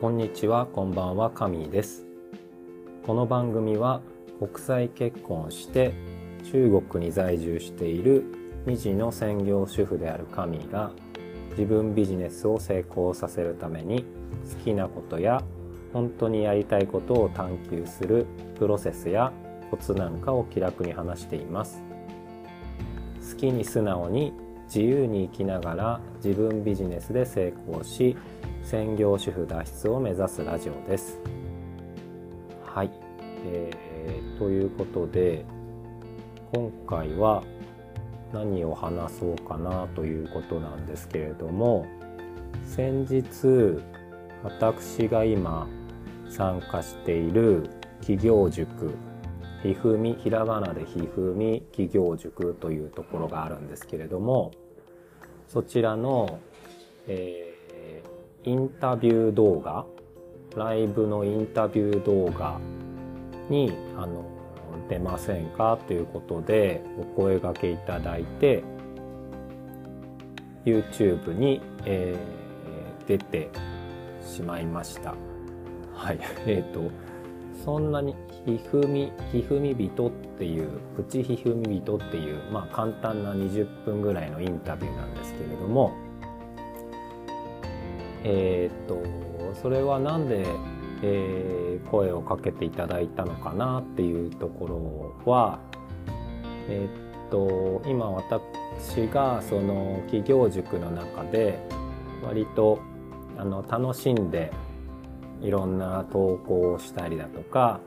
こんにちは、こんばんは、カミーです。この番組は国際結婚して中国に在住している2児の専業主婦であるカミーが自分ビジネスを成功させるために好きなことや本当にやりたいことを探求するプロセスやコツなんかを気楽に話しています。好きに素直に自由に生きながら自分ビジネスで成功し専業主婦脱出を目指すラジオです。はい、えーということで今回は何を話そうかなということなんですけれども先日私が今参加している企業塾ひふみひらがなでひふみ企業塾というところがあるんですけれどもそちらの、えーインタビュー動画？ライブのインタビュー動画にあの出ませんか？ということでお声掛けいただいて YouTube に、えー出てしまいました。はい。えっ、とそんなにひふみひふみ人っていうプチひふみ人っていうまあ簡単な20分ぐらいのインタビューなんですけれどもえっ、とそれはなんで、えー声をかけていただいたのかなっていうところはえっ、と今私がその企業塾の中で割とあの楽しんでいろんな投稿をしたりだとか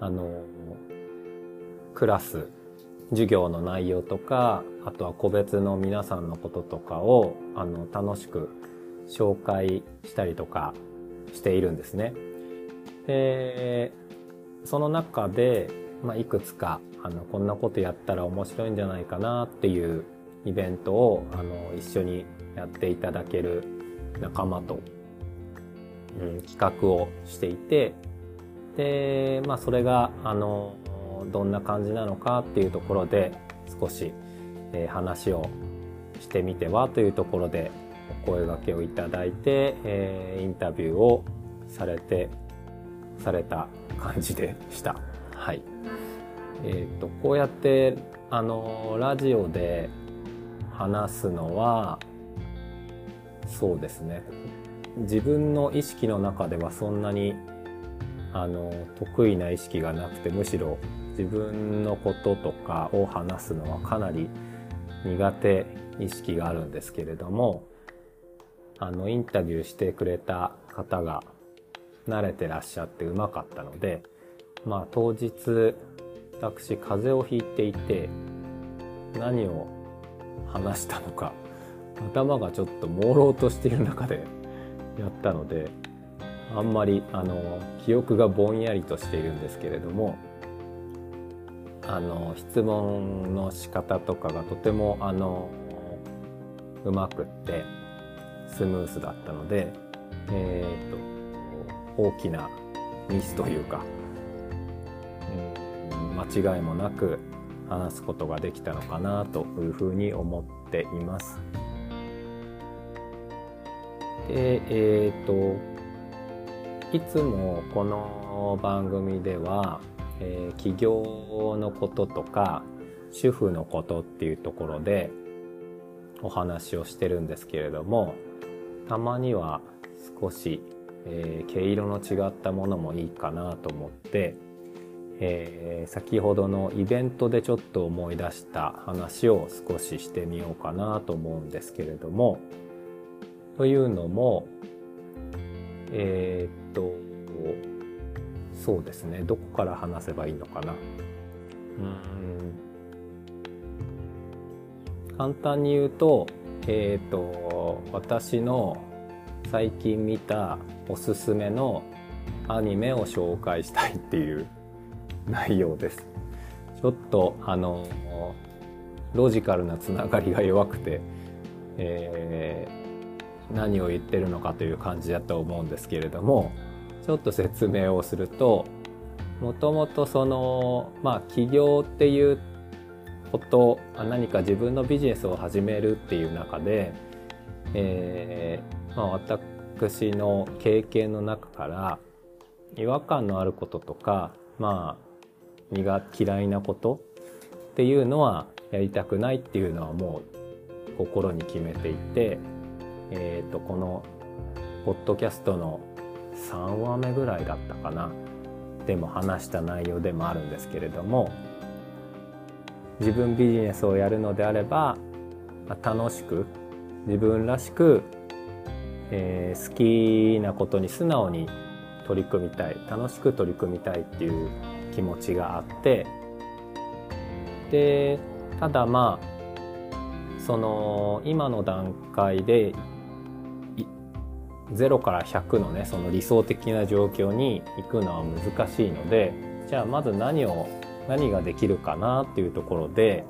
あのクラス授業の内容とかあとは個別の皆さんのこととかをあの楽しく紹介したりとかしているんですね。でその中で、まあ、いくつかあのこんなことやったら面白いんじゃないかなっていうイベントをあの一緒にやっていただける仲間と、うん、企画をしていてで、まあ、それがあのどんな感じなのかっていうところで少し、えー話をしてみてはというところでお声掛けをいただいて、えーインタビューをされてされた感じでした。はい。えっ、とこうやってあのラジオで話すのはそうですね。自分の意識の中ではそんなにあの得意な意識がなくてむしろ自分のこととかを話すのはかなり苦手意識があるんですけれどもあのインタビューしてくれた方が慣れてらっしゃってうまかったのでまあ当日私風邪をひいていて何を話したのか頭がちょっと朦朧としている中で やったのであんまりあの記憶がぼんやりとしているんですけれどもあの質問の仕方とかがとてもあのうまくってスムースだったので、えー、と大きなミスというか、うん間違いもなく話すことができたのかなというふうに思っています。でえっ、といつもこの番組では、えー起業のこととか主婦のことっていうところでお話をしてるんですけれどもたまには少し、えー毛色の違ったものもいいかなと思って、えー先ほどのイベントでちょっと思い出した話を少ししてみようかなと思うんですけれどもというのもえーっとそうですねどこから話せばいいのかな。うん。簡単に言うとえーと私の最近見たおすすめのアニメを紹介したいっていう内容です。ちょっとあのロジカルなつながりが弱くて、えー何を言ってるのかという感じだと思うんですけれどもちょっと説明をするともともとそのまあ起業っていうこと何か自分のビジネスを始めるっていう中で、えーまあ、私の経験の中から違和感のあることとかまあ苦嫌いなことっていうのはやりたくないっていうのはもう心に決めていて、えー、とこのポッドキャストの3話目ぐらいだったかな。でも話した内容でもあるんですけれども自分ビジネスをやるのであれば楽しく自分らしく、えー、好きなことに素直に取り組みたい楽しく取り組みたいっていう気持ちがあってでただまあその今の段階で0から100のねその理想的な状況に行くのは難しいのでじゃあまず何を何ができるかなっていうところで、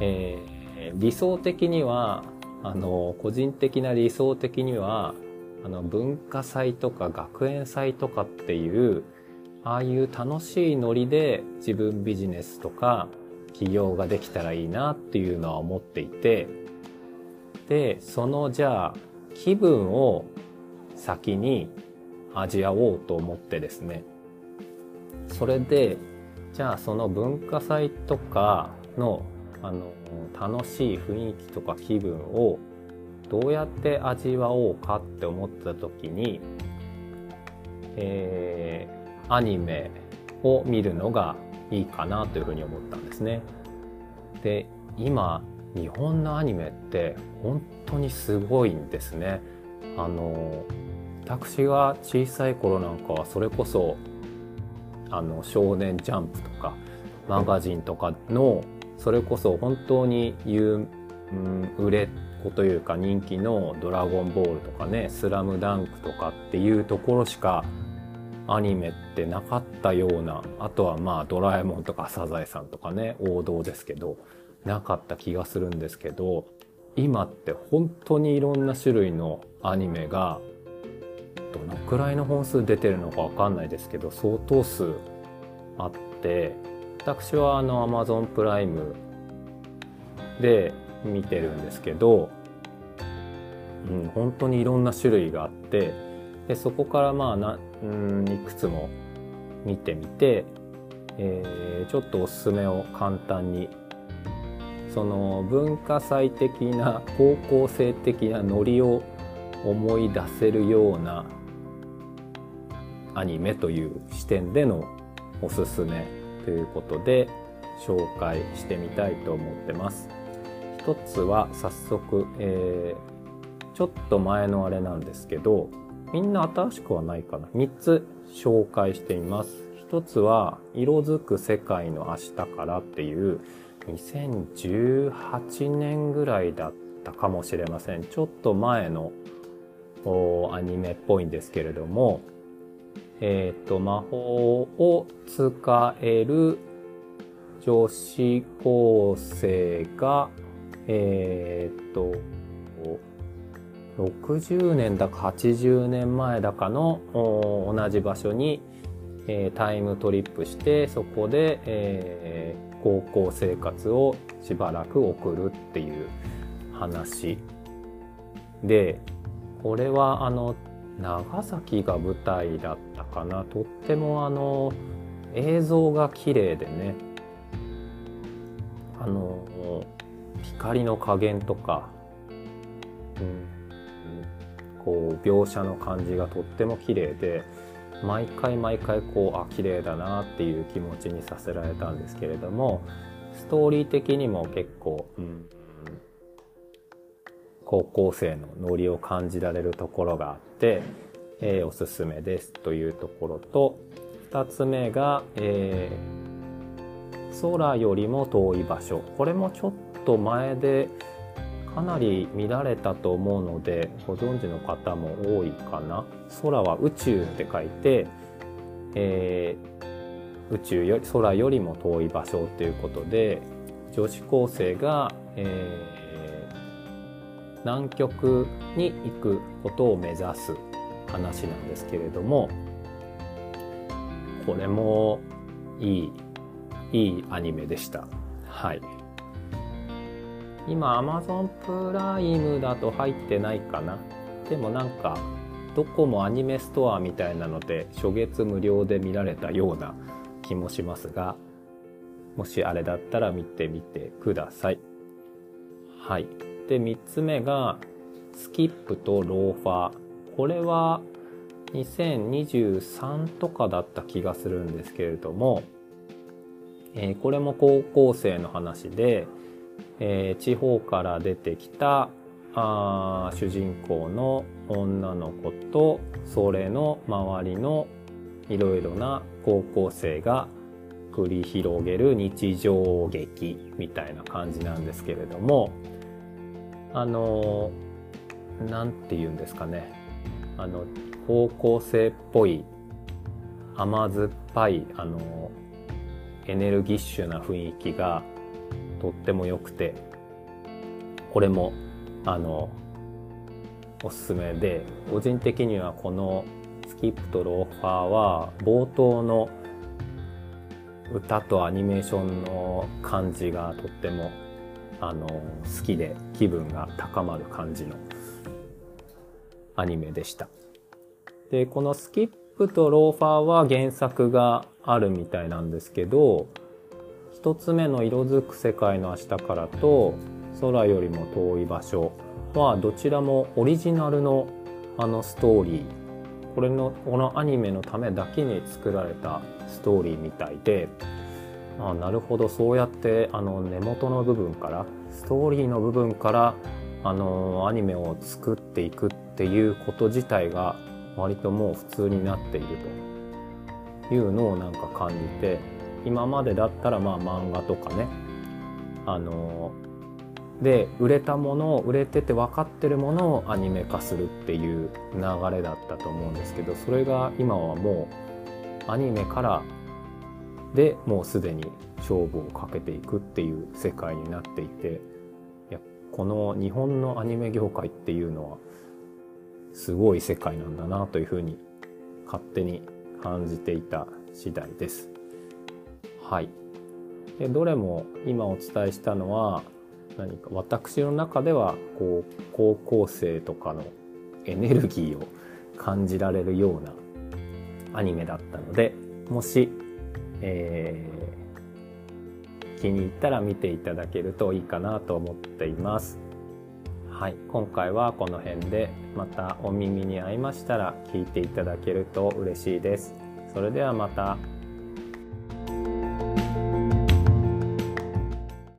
えー、理想的にはあの個人的な理想的にはあの文化祭とか学園祭とかっていうああいう楽しいノリで自分ビジネスとか起業ができたらいいなっていうのは思っていてでそのじゃあ気分を先に味わおうと思ってですねそれでじゃあその文化祭とかのあの楽しい雰囲気とか気分をどうやって味わおうかって思った時に、えー、アニメを見るのがいいかなというふうに思ったんですね。で今日本のアニメって本当にすごいんですね。あの私が小さい頃なんかはそれこそあの少年ジャンプとかマガジンとかのそれこそ本当に有、うん、売れっ子というか人気の「ドラゴンボール」とかね「スラムダンクとかっていうところしかアニメってなかったようなあとはまあ「ドラえもん」とか「サザエさん」とかね王道ですけどなかった気がするんですけど今って本当にいろんな種類のアニメがどのくらいの本数出てるのかわかんないですけど相当数あって私はあの Amazon プライムで見てるんですけど、うん、本当にいろんな種類があってでそこからまあな、うん、いくつも見てみて、えー、ちょっとおすすめを簡単にその文化祭的な高校生的なノリを思い出せるようなアニメという視点でのおすすめということで紹介してみたいと思ってます。一つは早速、えー、ちょっと前のあれなんですけどみんな新しくはないかな3つ紹介しています。一つは「色づく世界の明日から」っていう2018年ぐらいだったかもしれませんちょっと前のアニメっぽいんですけれどもえ、ー、と、魔法を使える女子高生が、えっ、ー、と、60年だか80年前だかの同じ場所に、えー、タイムトリップしてそこで、えー、高校生活をしばらく送るっていう話。でこれはあの長崎が舞台だったかな。とってもあの映像が綺麗でね。あの光の加減とか、うん、こう描写の感じがとっても綺麗で毎回毎回こうあ綺麗だなっていう気持ちにさせられたんですけれどもストーリー的にも結構、うん、高校生のノリを感じられるところがあって、えー、おすすめですというところと2つ目が、えー、空よりも遠い場所。これもちょっと前でかなり乱れたと思うのでご存知の方も多いかな。空は宇宙って書いて、えー、宇宙より空よりも遠い場所ということで女子高生が、えー南極に行くことを目指す。話なんですけれどもこれもいいいいアニメでした。はい。今 Amazon プライムだと入ってないかな。でもなんかドコモアニメストアみたいなので初月無料で見られたような気もしますがもしあれだったら見てみてください。はい。で3つ目がスキップとローファー。これは2023とかだった気がするんですけれども、えー、これも高校生の話で、えー、地方から出てきたあ主人公の女の子とそれの周りのいろいろな高校生が繰り広げる日常劇みたいな感じなんですけれどもあの何て言うんですかね。あの高校生っぽい甘酸っぱいあのエネルギッシュな雰囲気がとっても良くてこれもあのおすすめで個人的にはこのスキップとローファーは冒頭の歌とアニメーションの感じがとってもあの好きで気分が高まる感じのアニメでした。でこのスキップとローファーは原作があるみたいなんですけど一つ目の色づく世界の明日からと空よりも遠い場所はどちらもオリジナルのあのストーリーこれのこのアニメのためだけに作られたストーリーみたいであなるほどそうやってあの根元の部分からストーリーの部分からあのアニメを作っていくっていうこと自体が割ともう普通になっているというのをなんか感じて今までだったらまあ漫画とかね。あので売れたものを売れてて分かってるものをアニメ化するっていう流れだったと思うんですけどそれが今はもうアニメからでもうすでに勝負をかけていくっていう世界になっていてこの日本のアニメ業界っていうのはすごい世界なんだなというふうに勝手に感じていた次第です。はい。でどれも今お伝えしたのは何か私の中ではこう高校生とかのエネルギーを感じられるようなアニメだったのでもし、え、気に入ったら見ていただけるといいかなと思っています。はい、今回はこの辺でまたお耳に合いましたら聞いていただけると嬉しいです。それではまた。